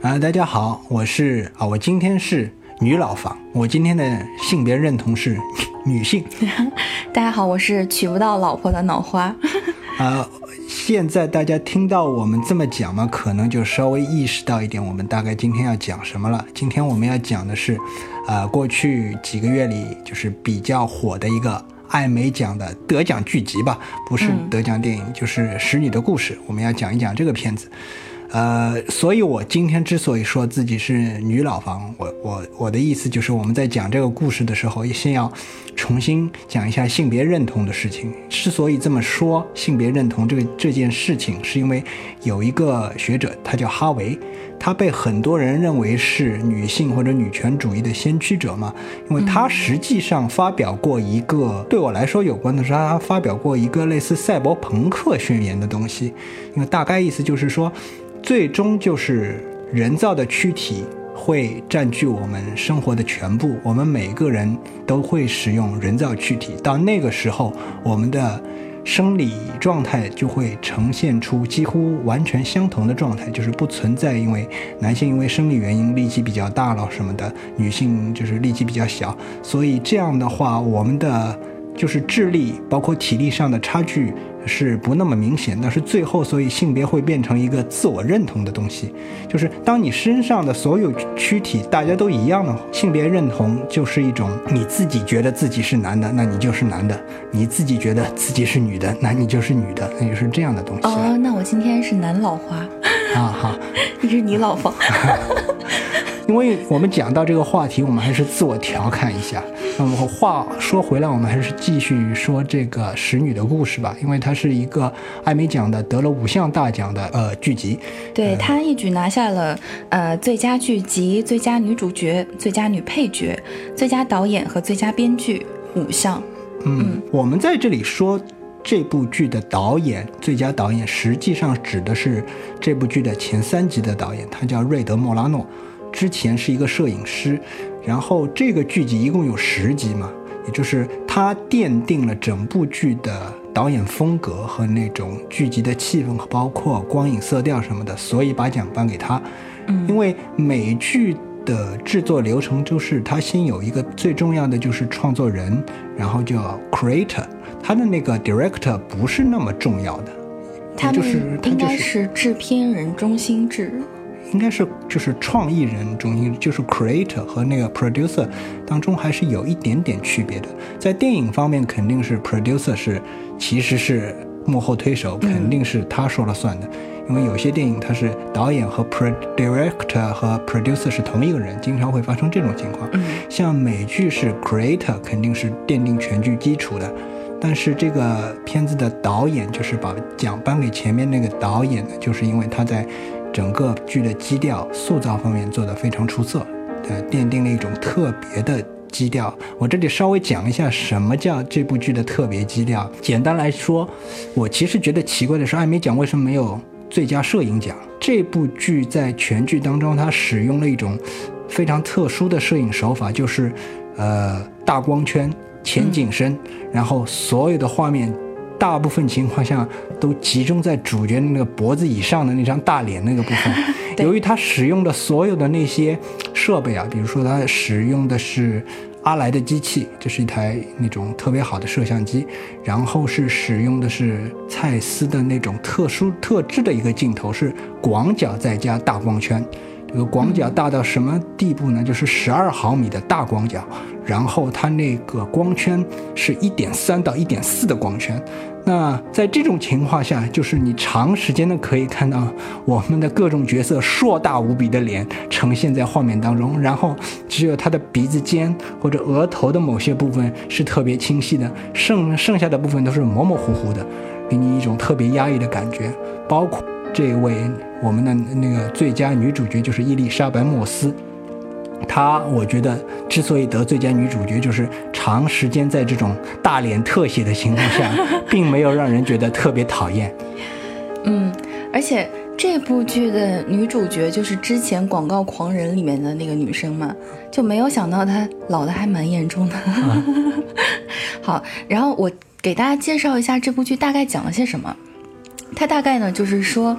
啊，大家好，我是啊，我今天是女老房，我今天的性别认同是 女性。大家好，我是娶不到老婆的脑花。啊，现在大家听到我们这么讲嘛，可能就稍微意识到一点，我们大概今天要讲什么了。今天我们要讲的是，啊，过去几个月里就是比较火的一个艾美奖的得奖剧集吧，不是得奖电影，就是《使女的故事》，我们要讲一讲这个片子。呃，所以我今天之所以说自己是女老房，我我我的意思就是我们在讲这个故事的时候，先要重新讲一下性别认同的事情。之所以这么说性别认同这个这件事情，是因为有一个学者，他叫哈维，他被很多人认为是女性或者女权主义的先驱者嘛，因为他实际上发表过一个对我来说有关的是，他发表过一个类似赛博朋克宣言的东西，因为大概意思就是说。最终就是人造的躯体会占据我们生活的全部，我们每个人都会使用人造躯体。到那个时候，我们的生理状态就会呈现出几乎完全相同的状态，就是不存在因为男性因为生理原因力气比较大了什么的，女性就是力气比较小。所以这样的话，我们的就是智力包括体力上的差距。是不那么明显，但是最后，所以性别会变成一个自我认同的东西，就是当你身上的所有躯体大家都一样的性别认同，就是一种你自己觉得自己是男的，那你就是男的；你自己觉得自己是女的，那你就是女的，那就是这样的东西。哦，那我今天是男老花啊，好，你是女老花。因为我们讲到这个话题，我们还是自我调侃一下。那么话说回来，我们还是继续说这个使女的故事吧。因为它是一个艾美奖的得了五项大奖的呃剧集。对他一举拿下了呃最佳剧集、最佳女主角、最佳女配角、最佳导演和最佳编剧五项。嗯，我们在这里说这部剧的导演，最佳导演实际上指的是这部剧的前三集的导演，他叫瑞德·莫拉诺。之前是一个摄影师，然后这个剧集一共有十集嘛，也就是他奠定了整部剧的导演风格和那种剧集的气氛，包括光影色调什么的，所以把奖颁给他。嗯，因为美剧的制作流程就是他先有一个最重要的就是创作人，然后叫 creator，他的那个 director 不是那么重要的，他就是应该是制片人中心制。应该是就是创意人中心，就是 creator 和那个 producer 当中还是有一点点区别的。在电影方面，肯定是 producer 是其实是幕后推手，肯定是他说了算的。因为有些电影它是导演和 pro director 和 producer 是同一个人，经常会发生这种情况。像美剧是 creator 肯定是奠定全剧基础的，但是这个片子的导演就是把奖颁给前面那个导演的，就是因为他在。整个剧的基调塑造方面做得非常出色，呃，奠定了一种特别的基调。我这里稍微讲一下什么叫这部剧的特别基调。简单来说，我其实觉得奇怪的是，艾美奖为什么没有最佳摄影奖？这部剧在全剧当中，它使用了一种非常特殊的摄影手法，就是呃大光圈、前景深，然后所有的画面。大部分情况下都集中在主角的那个脖子以上的那张大脸那个部分。由于他使用的所有的那些设备啊，比如说他使用的是阿莱的机器，这是一台那种特别好的摄像机，然后是使用的是蔡司的那种特殊特制的一个镜头，是广角再加大光圈。这个广角大到什么地步呢？就是十二毫米的大广角，然后它那个光圈是一点三到一点四的光圈。那在这种情况下，就是你长时间的可以看到我们的各种角色硕大无比的脸呈现在画面当中，然后只有他的鼻子尖或者额头的某些部分是特别清晰的，剩剩下的部分都是模模糊糊的，给你一种特别压抑的感觉，包括。这位我们的那个最佳女主角就是伊丽莎白·莫斯，她我觉得之所以得最佳女主角，就是长时间在这种大脸特写的情况下，并没有让人觉得特别讨厌。嗯，而且这部剧的女主角就是之前《广告狂人》里面的那个女生嘛，就没有想到她老的还蛮严重的。好，然后我给大家介绍一下这部剧大概讲了些什么。它大概呢，就是说，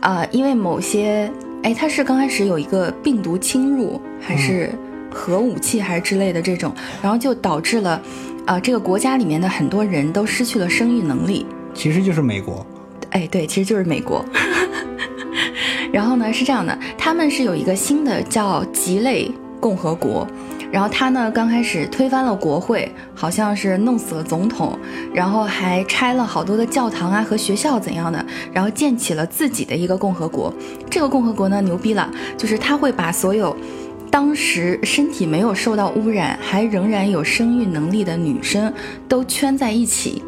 啊，因为某些哎，它是刚开始有一个病毒侵入，还是核武器，还是之类的这种，然后就导致了，啊，这个国家里面的很多人都失去了生育能力。其实就是美国。哎，对，其实就是美国。然后呢，是这样的，他们是有一个新的叫吉类共和国。然后他呢，刚开始推翻了国会，好像是弄死了总统，然后还拆了好多的教堂啊和学校怎样的，然后建起了自己的一个共和国。这个共和国呢，牛逼了，就是他会把所有当时身体没有受到污染，还仍然有生育能力的女生都圈在一起。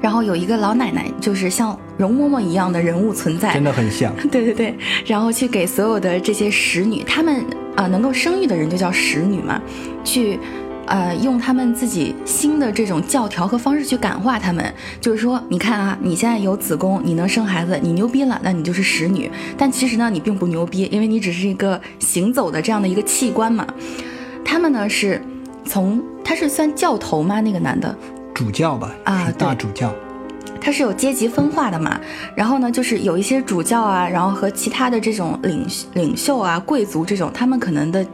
然后有一个老奶奶，就是像容嬷嬷一样的人物存在，真的很像。对对对，然后去给所有的这些使女，她们啊能够生育的人就叫使女嘛，去，呃用他们自己新的这种教条和方式去感化他们。就是说，你看啊，你现在有子宫，你能生孩子，你牛逼了，那你就是使女。但其实呢，你并不牛逼，因为你只是一个行走的这样的一个器官嘛。他们呢是从他是算教头吗？那个男的。主教吧，啊，大主教，他是有阶级分化的嘛。然后呢，就是有一些主教啊，然后和其他的这种领领袖啊、贵族这种，他们可能的，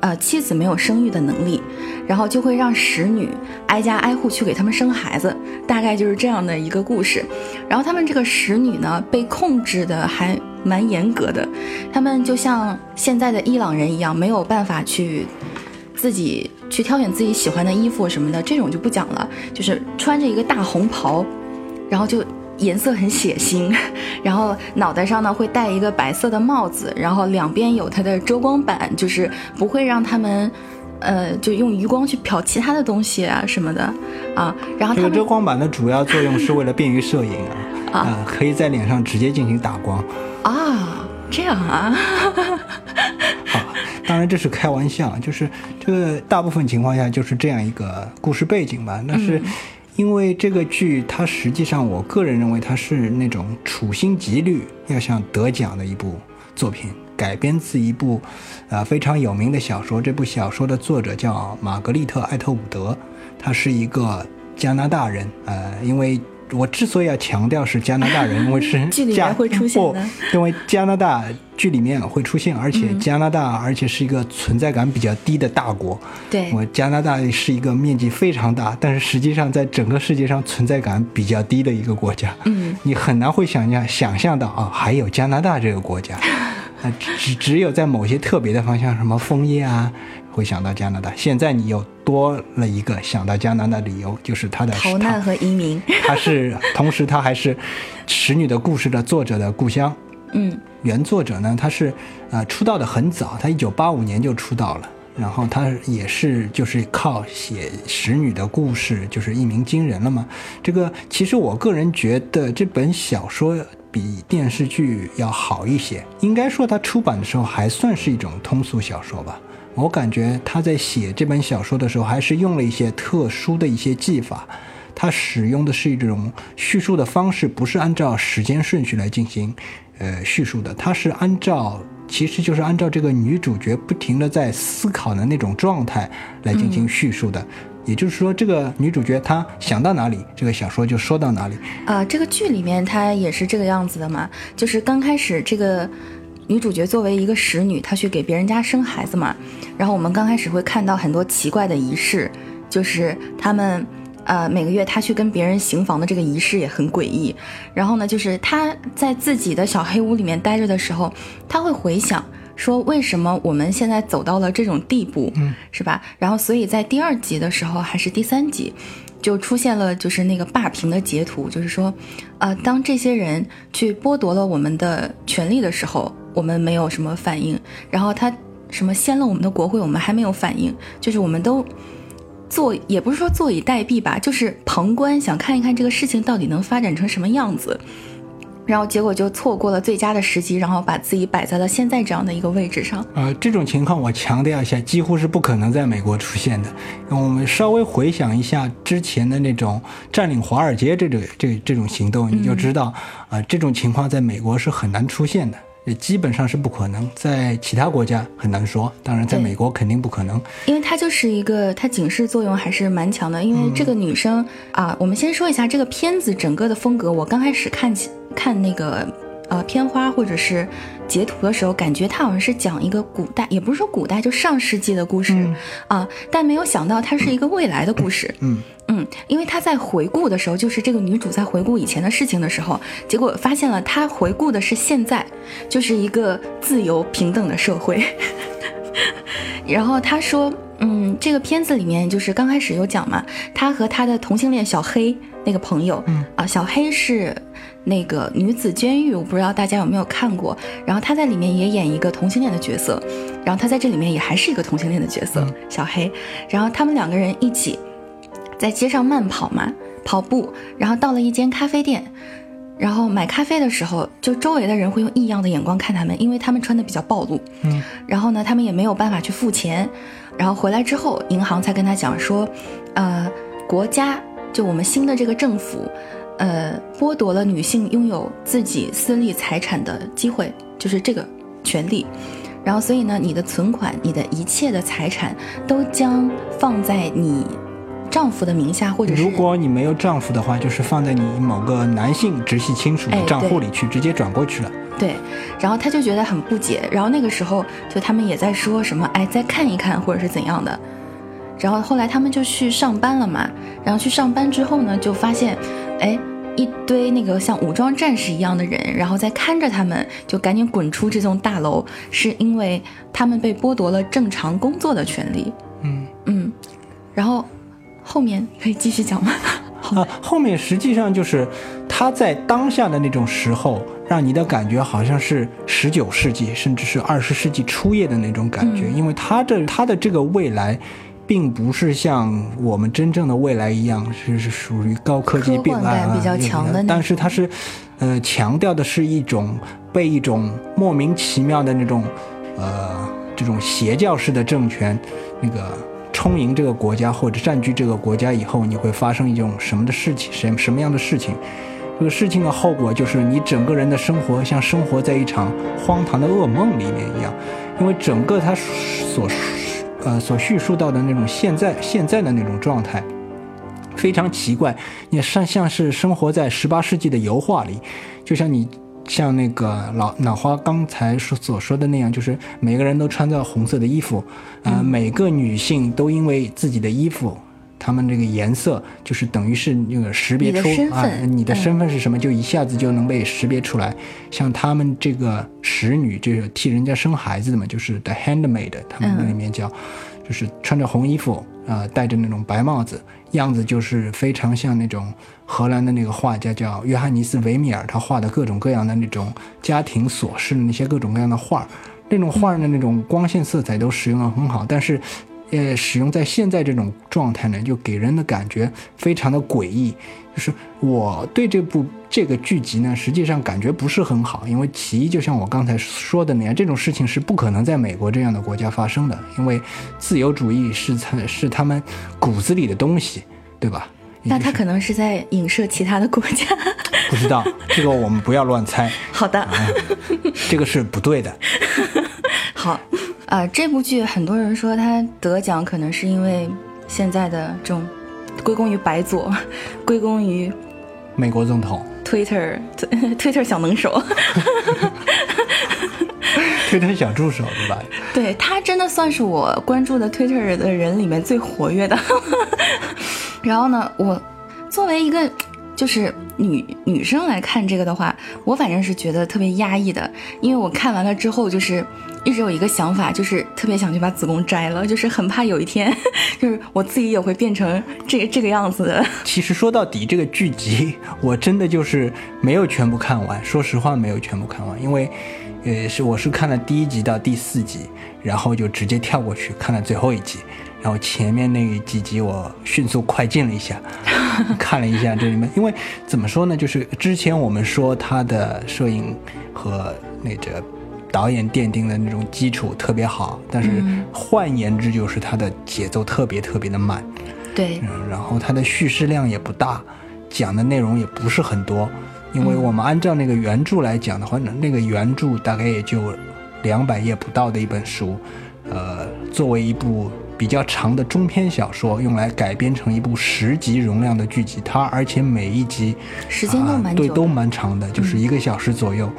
呃，妻子没有生育的能力，然后就会让使女挨家挨户去给他们生孩子，大概就是这样的一个故事。然后他们这个使女呢，被控制的还蛮严格的，他们就像现在的伊朗人一样，没有办法去自己。去挑选自己喜欢的衣服什么的，这种就不讲了。就是穿着一个大红袍，然后就颜色很血腥，然后脑袋上呢会戴一个白色的帽子，然后两边有它的遮光板，就是不会让他们，呃，就用余光去瞟其他的东西啊什么的啊。然后这个遮光板的主要作用是为了便于摄影啊，啊，可以在脸上直接进行打光啊，这样啊。好。当然这是开玩笑，就是这个大部分情况下就是这样一个故事背景吧。那是因为这个剧，它实际上我个人认为它是那种处心积虑要想得奖的一部作品，改编自一部呃非常有名的小说。这部小说的作者叫玛格丽特·艾特伍德，他是一个加拿大人。呃，因为我之所以要强调是加拿大人，因为是 加会出现的，因为加拿大。剧里面会出现，而且加拿大，而且是一个存在感比较低的大国。对，我加拿大是一个面积非常大，但是实际上在整个世界上存在感比较低的一个国家。嗯，你很难会想象想象到啊，还有加拿大这个国家。啊，只只有在某些特别的方向，什么枫叶啊，会想到加拿大。现在你又多了一个想到加拿大的理由，就是他的逃难和移民。他是，同时他还是《使女的故事》的作者的故乡。嗯，原作者呢，他是，呃，出道的很早，他一九八五年就出道了，然后他也是就是靠写使女的故事，就是一鸣惊人了嘛。这个其实我个人觉得这本小说比电视剧要好一些，应该说它出版的时候还算是一种通俗小说吧。我感觉他在写这本小说的时候，还是用了一些特殊的一些技法，他使用的是一种叙述的方式，不是按照时间顺序来进行。呃，叙述的，他是按照，其实就是按照这个女主角不停的在思考的那种状态来进行叙述的。也就是说，这个女主角她想到哪里，这个小说就说到哪里。啊，这个剧里面它也是这个样子的嘛，就是刚开始这个女主角作为一个使女，她去给别人家生孩子嘛，然后我们刚开始会看到很多奇怪的仪式，就是他们。呃，每个月她去跟别人行房的这个仪式也很诡异。然后呢，就是他在自己的小黑屋里面待着的时候，她会回想说，为什么我们现在走到了这种地步，嗯，是吧？然后，所以在第二集的时候还是第三集，就出现了就是那个霸屏的截图，就是说，呃，当这些人去剥夺了我们的权利的时候，我们没有什么反应。然后他什么掀了我们的国会，我们还没有反应，就是我们都。坐也不是说坐以待毙吧，就是旁观，想看一看这个事情到底能发展成什么样子，然后结果就错过了最佳的时机，然后把自己摆在了现在这样的一个位置上。呃，这种情况我强调一下，几乎是不可能在美国出现的。我们稍微回想一下之前的那种占领华尔街这种这这种行动，你就知道，啊，这种情况在美国是很难出现的。也基本上是不可能，在其他国家很难说，当然在美国肯定不可能，因为它就是一个它警示作用还是蛮强的。因为这个女生啊，我们先说一下这个片子整个的风格。我刚开始看起看那个呃片花或者是截图的时候，感觉它好像是讲一个古代，也不是说古代，就上世纪的故事啊，但没有想到它是一个未来的故事。嗯嗯，因为他在回顾的时候，就是这个女主在回顾以前的事情的时候，结果发现了她回顾的是现在，就是一个自由平等的社会。然后他说，嗯，这个片子里面就是刚开始有讲嘛，他和他的同性恋小黑那个朋友，嗯啊，小黑是那个女子监狱，我不知道大家有没有看过。然后她在里面也演一个同性恋的角色，然后她在这里面也还是一个同性恋的角色，小黑。然后他们两个人一起在街上慢跑嘛，跑步，然后到了一间咖啡店。然后买咖啡的时候，就周围的人会用异样的眼光看他们，因为他们穿的比较暴露。嗯，然后呢，他们也没有办法去付钱。然后回来之后，银行才跟他讲说，呃，国家就我们新的这个政府，呃，剥夺了女性拥有自己私立财产的机会，就是这个权利。然后，所以呢，你的存款，你的一切的财产都将放在你。丈夫的名下，或者是如果你没有丈夫的话，就是放在你某个男性直系亲属的账户里去，直接转过去了。对，然后他就觉得很不解，然后那个时候就他们也在说什么，哎，再看一看或者是怎样的。然后后来他们就去上班了嘛，然后去上班之后呢，就发现，哎，一堆那个像武装战士一样的人，然后在看着他们，就赶紧滚出这栋大楼，是因为他们被剥夺了正常工作的权利。嗯嗯，然后。后面可以继续讲吗？啊，后面实际上就是他在当下的那种时候，让你的感觉好像是十九世纪，甚至是二十世纪初叶的那种感觉，因为他这他的这个未来，并不是像我们真正的未来一样，是是属于高科技病啊比较强的，但是它是，呃，强调的是一种被一种莫名其妙的那种，呃，这种邪教式的政权，那个。充盈这个国家或者占据这个国家以后，你会发生一种什么的事情？什什么样的事情？这个事情的后果就是你整个人的生活像生活在一场荒唐的噩梦里面一样，因为整个他所呃所叙述到的那种现在现在的那种状态非常奇怪，也像像是生活在十八世纪的油画里，就像你。像那个老脑花刚才说所说的那样，就是每个人都穿着红色的衣服，啊，每个女性都因为自己的衣服，她们这个颜色就是等于是那个识别出啊，你的身份是什么，就一下子就能被识别出来。像他们这个使女，就是替人家生孩子的嘛，就是 the handmaid，他们那里面叫，就是穿着红衣服啊，戴着那种白帽子。样子就是非常像那种荷兰的那个画家叫约翰尼斯·维米尔，他画的各种各样的那种家庭琐事的那些各种各样的画，那种画的那种光线色彩都使用的很好，但是。呃，使用在现在这种状态呢，就给人的感觉非常的诡异。就是我对这部这个剧集呢，实际上感觉不是很好，因为其一，就像我刚才说的那样，这种事情是不可能在美国这样的国家发生的，因为自由主义是他是他们骨子里的东西，对吧？那他可能是在影射其他的国家，不知道这个我们不要乱猜。好的，这个是不对的。好。啊，这部剧很多人说他得奖，可能是因为现在的这种归功于白左，归功于美国总统，Twitter，Twitter 小能手，Twitter 小助手对吧？对他真的算是我关注的 Twitter 的人里面最活跃的。然后呢，我作为一个就是女女生来看这个的话，我反正是觉得特别压抑的，因为我看完了之后就是。一直有一个想法，就是特别想去把子宫摘了，就是很怕有一天，就是我自己也会变成这这个样子的。其实说到底，这个剧集我真的就是没有全部看完，说实话没有全部看完，因为，呃，是我是看了第一集到第四集，然后就直接跳过去看了最后一集，然后前面那几集我迅速快进了一下，看了一下这里面，因为怎么说呢，就是之前我们说他的摄影和那个。导演奠定的那种基础特别好，但是换言之就是他的节奏特别特别的慢，对，然后他的叙事量也不大，讲的内容也不是很多，因为我们按照那个原著来讲的话，那个原著大概也就两百页不到的一本书，呃，作为一部比较长的中篇小说，用来改编成一部十集容量的剧集。它而且每一集时间都蛮对，都蛮长的，就是一个小时左右。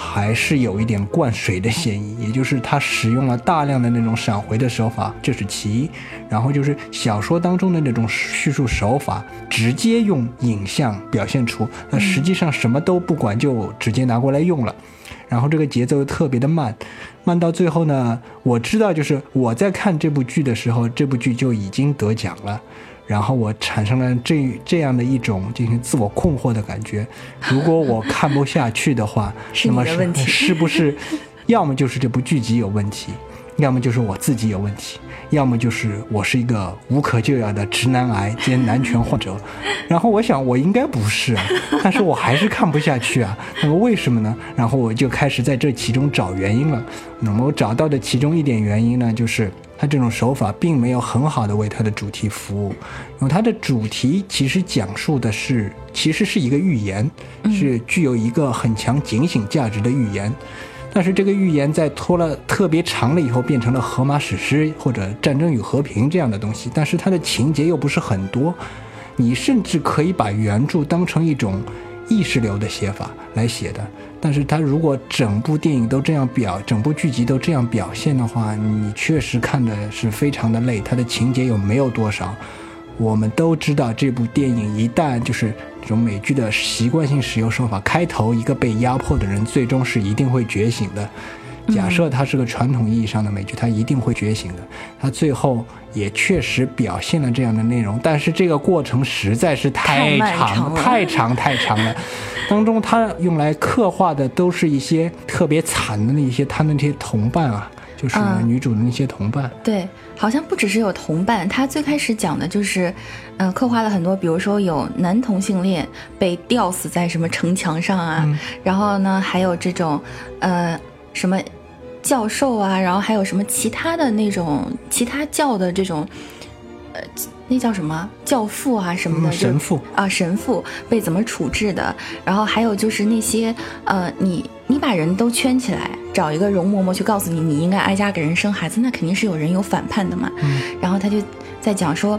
还是有一点灌水的嫌疑，也就是他使用了大量的那种闪回的手法，这是其一。然后就是小说当中的那种叙述手法，直接用影像表现出，那实际上什么都不管就直接拿过来用了。然后这个节奏特别的慢，慢到最后呢，我知道就是我在看这部剧的时候，这部剧就已经得奖了。然后我产生了这这样的一种进行自我困惑的感觉。如果我看不下去的话，那么是是不是，要么就是这部剧集有问题，要么就是我自己有问题，要么就是我是一个无可救药的直男癌兼男权患者。然后我想我应该不是，但是我还是看不下去啊。那么为什么呢？然后我就开始在这其中找原因了。那么我找到的其中一点原因呢，就是。他这种手法并没有很好的为他的主题服务，因为他的主题其实讲述的是，其实是一个寓言，是具有一个很强警醒价值的寓言。但是这个预言在拖了特别长了以后，变成了荷马史诗或者战争与和平这样的东西。但是它的情节又不是很多，你甚至可以把原著当成一种意识流的写法来写的。但是它如果整部电影都这样表，整部剧集都这样表现的话，你确实看的是非常的累。它的情节又没有多少？我们都知道，这部电影一旦就是这种美剧的习惯性使用手法，开头一个被压迫的人，最终是一定会觉醒的。假设它是个传统意义上的美剧，它一定会觉醒的。它最后也确实表现了这样的内容，但是这个过程实在是太长、太长、太长了。当中，他用来刻画的都是一些特别惨的那些他那些同伴啊，就是女主的那些同伴。对，好像不只是有同伴，他最开始讲的就是，嗯，刻画了很多，比如说有男同性恋被吊死在什么城墙上啊，然后呢，还有这种，呃，什么。教授啊，然后还有什么其他的那种其他教的这种，呃，那叫什么教父啊什么的神父啊神父被怎么处置的？然后还有就是那些呃，你你把人都圈起来，找一个容嬷嬷去告诉你你应该挨家给人生孩子，那肯定是有人有反叛的嘛。然后他就在讲说。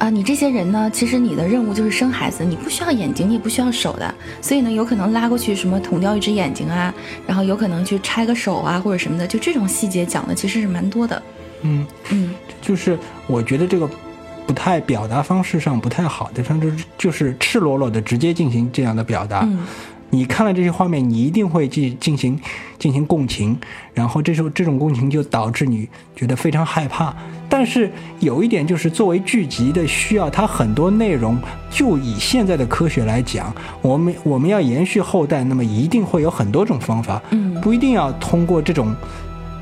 啊，你这些人呢？其实你的任务就是生孩子，你不需要眼睛，你也不需要手的，所以呢，有可能拉过去什么捅掉一只眼睛啊，然后有可能去拆个手啊或者什么的，就这种细节讲的其实是蛮多的。嗯嗯，就是我觉得这个不太表达方式上不太好的，甚至就是赤裸裸的直接进行这样的表达。你看了这些画面，你一定会进进行进行共情，然后这时候这种共情就导致你觉得非常害怕。但是有一点就是，作为剧集的需要，它很多内容就以现在的科学来讲，我们我们要延续后代，那么一定会有很多种方法，嗯，不一定要通过这种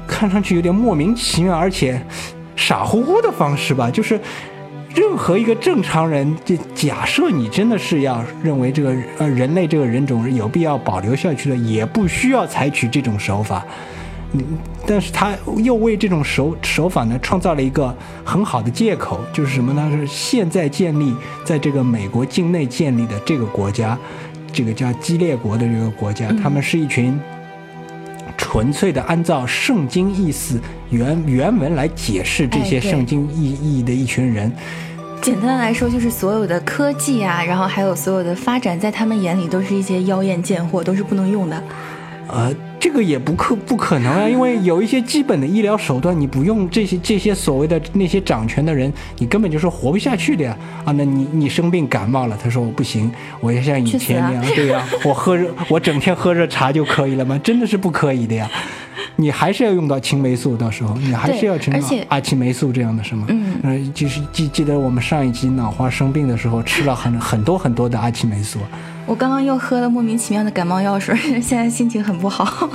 看上去有点莫名其妙而且傻乎乎的方式吧，就是。任何一个正常人，就假设你真的是要认为这个呃人类这个人种有必要保留下去的，也不需要采取这种手法。嗯，但是他又为这种手手法呢创造了一个很好的借口，就是什么呢？是现在建立在这个美国境内建立的这个国家，这个叫基列国的这个国家，他们是一群纯粹的按照圣经意思。原原文来解释这些圣经意义的一群人，简单来说，就是所有的科技啊，然后还有所有的发展，在他们眼里都是一些妖艳贱货，都是不能用的。呃，这个也不可不可能啊，因为有一些基本的医疗手段，你不用这些这些所谓的那些掌权的人，你根本就是活不下去的呀！啊，那你你生病感冒了，他说我不行，我要像以前那样，对呀，我喝热，我整天喝热茶就可以了吗？真的是不可以的呀！你还是要用到青霉素，到时候你还是要吃阿奇霉素这样的，是吗？嗯，就是记记得我们上一集脑花生病的时候吃了很很多很多的阿奇霉素。我刚刚又喝了莫名其妙的感冒药水，现在心情很不好。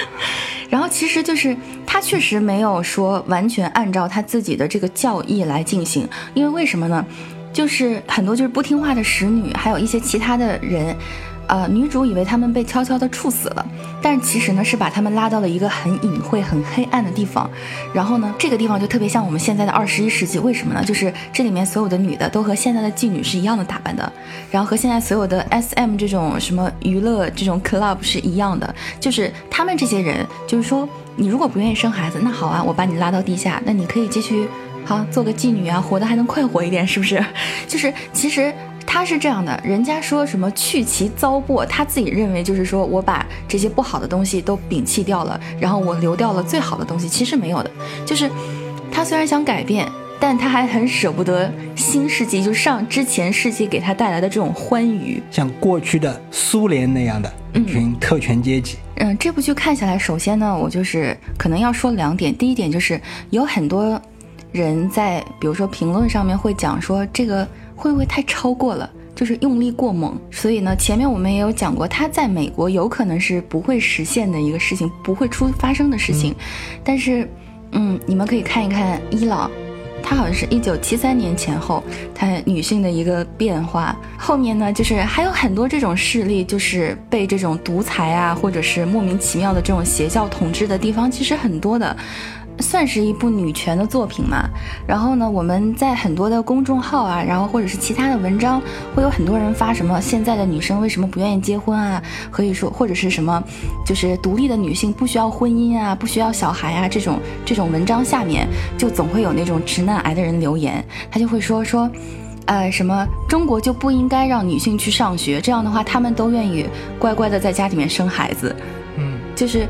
然后其实就是他确实没有说完全按照他自己的这个教义来进行，因为为什么呢？就是很多就是不听话的使女，还有一些其他的人。呃，女主以为他们被悄悄的处死了，但其实呢是把他们拉到了一个很隐晦、很黑暗的地方。然后呢，这个地方就特别像我们现在的二十一世纪，为什么呢？就是这里面所有的女的都和现在的妓女是一样的打扮的，然后和现在所有的 SM 这种什么娱乐这种 club 是一样的。就是他们这些人，就是说，你如果不愿意生孩子，那好啊，我把你拉到地下，那你可以继续好做个妓女啊，活得还能快活一点，是不是？就是其实。他是这样的，人家说什么去其糟粕，他自己认为就是说我把这些不好的东西都摒弃掉了，然后我留掉了最好的东西。其实没有的，就是他虽然想改变，但他还很舍不得新世纪，就上之前世纪给他带来的这种欢愉，像过去的苏联那样的一群特权阶级。嗯，这部剧看下来，首先呢，我就是可能要说两点，第一点就是有很多人在，比如说评论上面会讲说这个。会不会太超过了？就是用力过猛，所以呢，前面我们也有讲过，它在美国有可能是不会实现的一个事情，不会出发生的事情。但是，嗯，你们可以看一看伊朗，它好像是一九七三年前后，它女性的一个变化。后面呢，就是还有很多这种势力，就是被这种独裁啊，或者是莫名其妙的这种邪教统治的地方，其实很多的。算是一部女权的作品嘛，然后呢，我们在很多的公众号啊，然后或者是其他的文章，会有很多人发什么现在的女生为什么不愿意结婚啊，可以说或者是什么，就是独立的女性不需要婚姻啊，不需要小孩啊，这种这种文章下面就总会有那种直男癌的人留言，他就会说说，呃，什么中国就不应该让女性去上学，这样的话他们都愿意乖乖的在家里面生孩子，嗯，就是。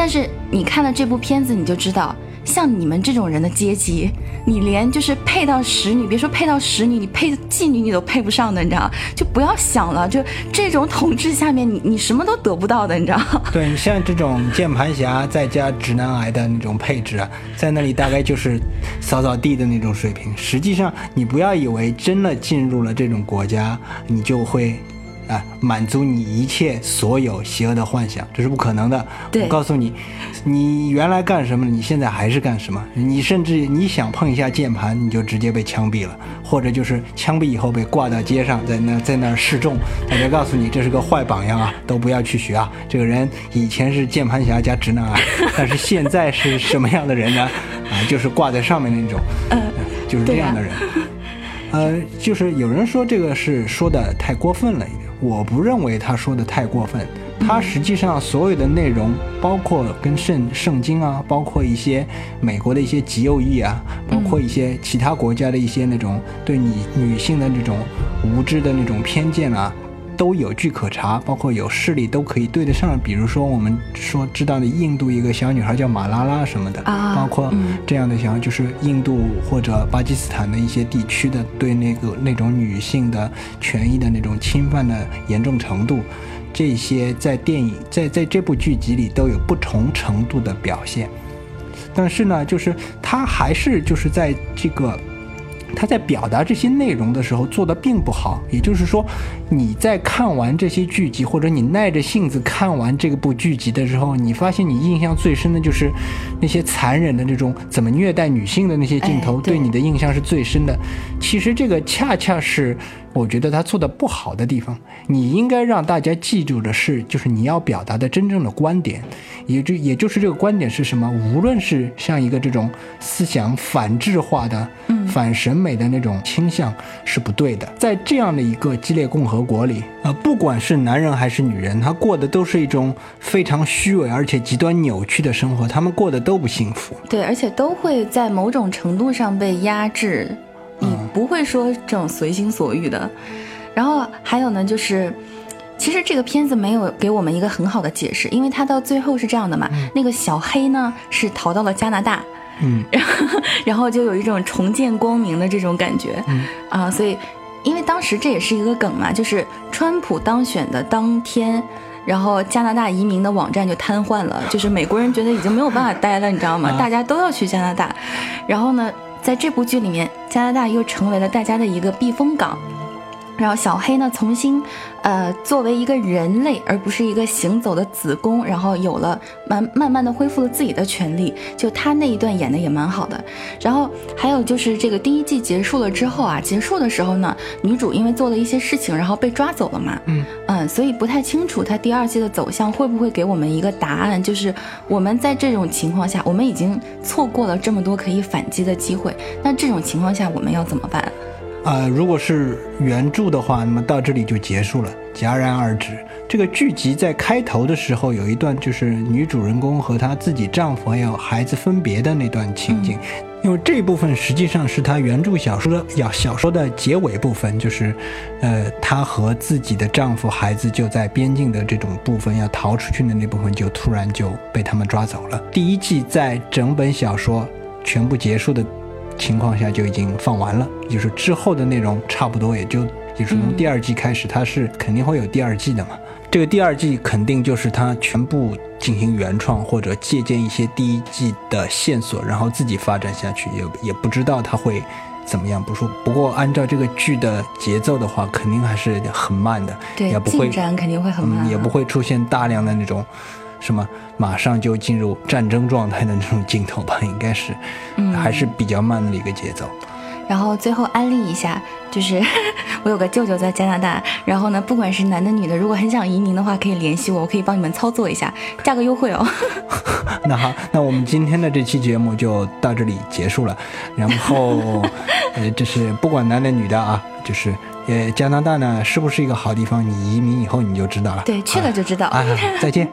但是你看了这部片子，你就知道，像你们这种人的阶级，你连就是配到使女，别说配到使女，你配妓女你都配不上的，你知道就不要想了，就这种统治下面，你你什么都得不到的，你知道 对你像这种键盘侠再加直男癌的那种配置啊，在那里大概就是扫扫地的那种水平。实际上，你不要以为真的进入了这种国家，你就会。啊，满足你一切所有邪恶的幻想，这是不可能的。我告诉你，你原来干什么，你现在还是干什么。你甚至你想碰一下键盘，你就直接被枪毙了，或者就是枪毙以后被挂到街上，在那在那儿示众。大家告诉你，这是个坏榜样啊，都不要去学啊。这个人以前是键盘侠加直男癌，但是现在是什么样的人呢？啊，就是挂在上面那种，就是这样的人。呃，就是有人说这个是说的太过分了一点。我不认为他说的太过分，他实际上所有的内容，包括跟圣圣经啊，包括一些美国的一些极右翼啊，包括一些其他国家的一些那种对你女性的那种无知的那种偏见啊。都有据可查，包括有势力都可以对得上。比如说，我们说知道的印度一个小女孩叫马拉拉什么的，包括这样的小，就是印度或者巴基斯坦的一些地区的对那个那种女性的权益的那种侵犯的严重程度，这些在电影在在这部剧集里都有不同程度的表现。但是呢，就是他还是就是在这个。他在表达这些内容的时候做的并不好，也就是说，你在看完这些剧集，或者你耐着性子看完这个部剧集的时候，你发现你印象最深的就是那些残忍的这种怎么虐待女性的那些镜头，对你的印象是最深的。其实这个恰恰是。我觉得他做的不好的地方，你应该让大家记住的是，就是你要表达的真正的观点，也就也就是这个观点是什么？无论是像一个这种思想反智化的、反审美的那种倾向，是不对的。在这样的一个激烈共和国里，呃，不管是男人还是女人，他过的都是一种非常虚伪而且极端扭曲的生活，他们过得都不幸福。对，而且都会在某种程度上被压制。你不会说这种随心所欲的，然后还有呢，就是其实这个片子没有给我们一个很好的解释，因为它到最后是这样的嘛，那个小黑呢是逃到了加拿大，嗯，然 后然后就有一种重见光明的这种感觉，啊，所以因为当时这也是一个梗嘛，就是川普当选的当天，然后加拿大移民的网站就瘫痪了，就是美国人觉得已经没有办法待了，你知道吗？大家都要去加拿大，然后呢？在这部剧里面，加拿大又成为了大家的一个避风港。然后小黑呢，重新，呃，作为一个人类，而不是一个行走的子宫，然后有了慢慢慢的恢复了自己的权利。就他那一段演的也蛮好的。然后还有就是这个第一季结束了之后啊，结束的时候呢，女主因为做了一些事情，然后被抓走了嘛。嗯嗯，所以不太清楚他第二季的走向会不会给我们一个答案，就是我们在这种情况下，我们已经错过了这么多可以反击的机会，那这种情况下我们要怎么办？啊、如果是原著的话，那么到这里就结束了，戛然而止。这个剧集在开头的时候有一段，就是女主人公和她自己丈夫还有孩子分别的那段情景。因为这部分实际上是她原著小说的小小说的结尾部分，就是，呃，她和自己的丈夫、孩子就在边境的这种部分要逃出去的那部分，就突然就被他们抓走了。第一季在整本小说全部结束的情况下就已经放完了，就是之后的内容差不多也就就是从第二季开始，它是肯定会有第二季的嘛。这个第二季肯定就是它全部进行原创或者借鉴一些第一季的线索，然后自己发展下去，也也不知道它会怎么样。不说，不过按照这个剧的节奏的话，肯定还是很慢的，对也，不会进展肯定会很慢、啊嗯，也不。会出现大量的那种什么马上就进入战争状态的那种镜头吧，应该是，嗯还是比较慢的一个节奏。然后最后安利一下，就是 我有个舅舅在加拿大，然后呢，不管是男的女的，如果很想移民的话，可以联系我，我可以帮你们操作一下，价格优惠哦。那好，那我们今天的这期节目就到这里结束了。然后，呃，就是不管男的女的啊，就是呃，加拿大呢是不是一个好地方？你移民以后你就知道了。对，去了就知道。啊，再见。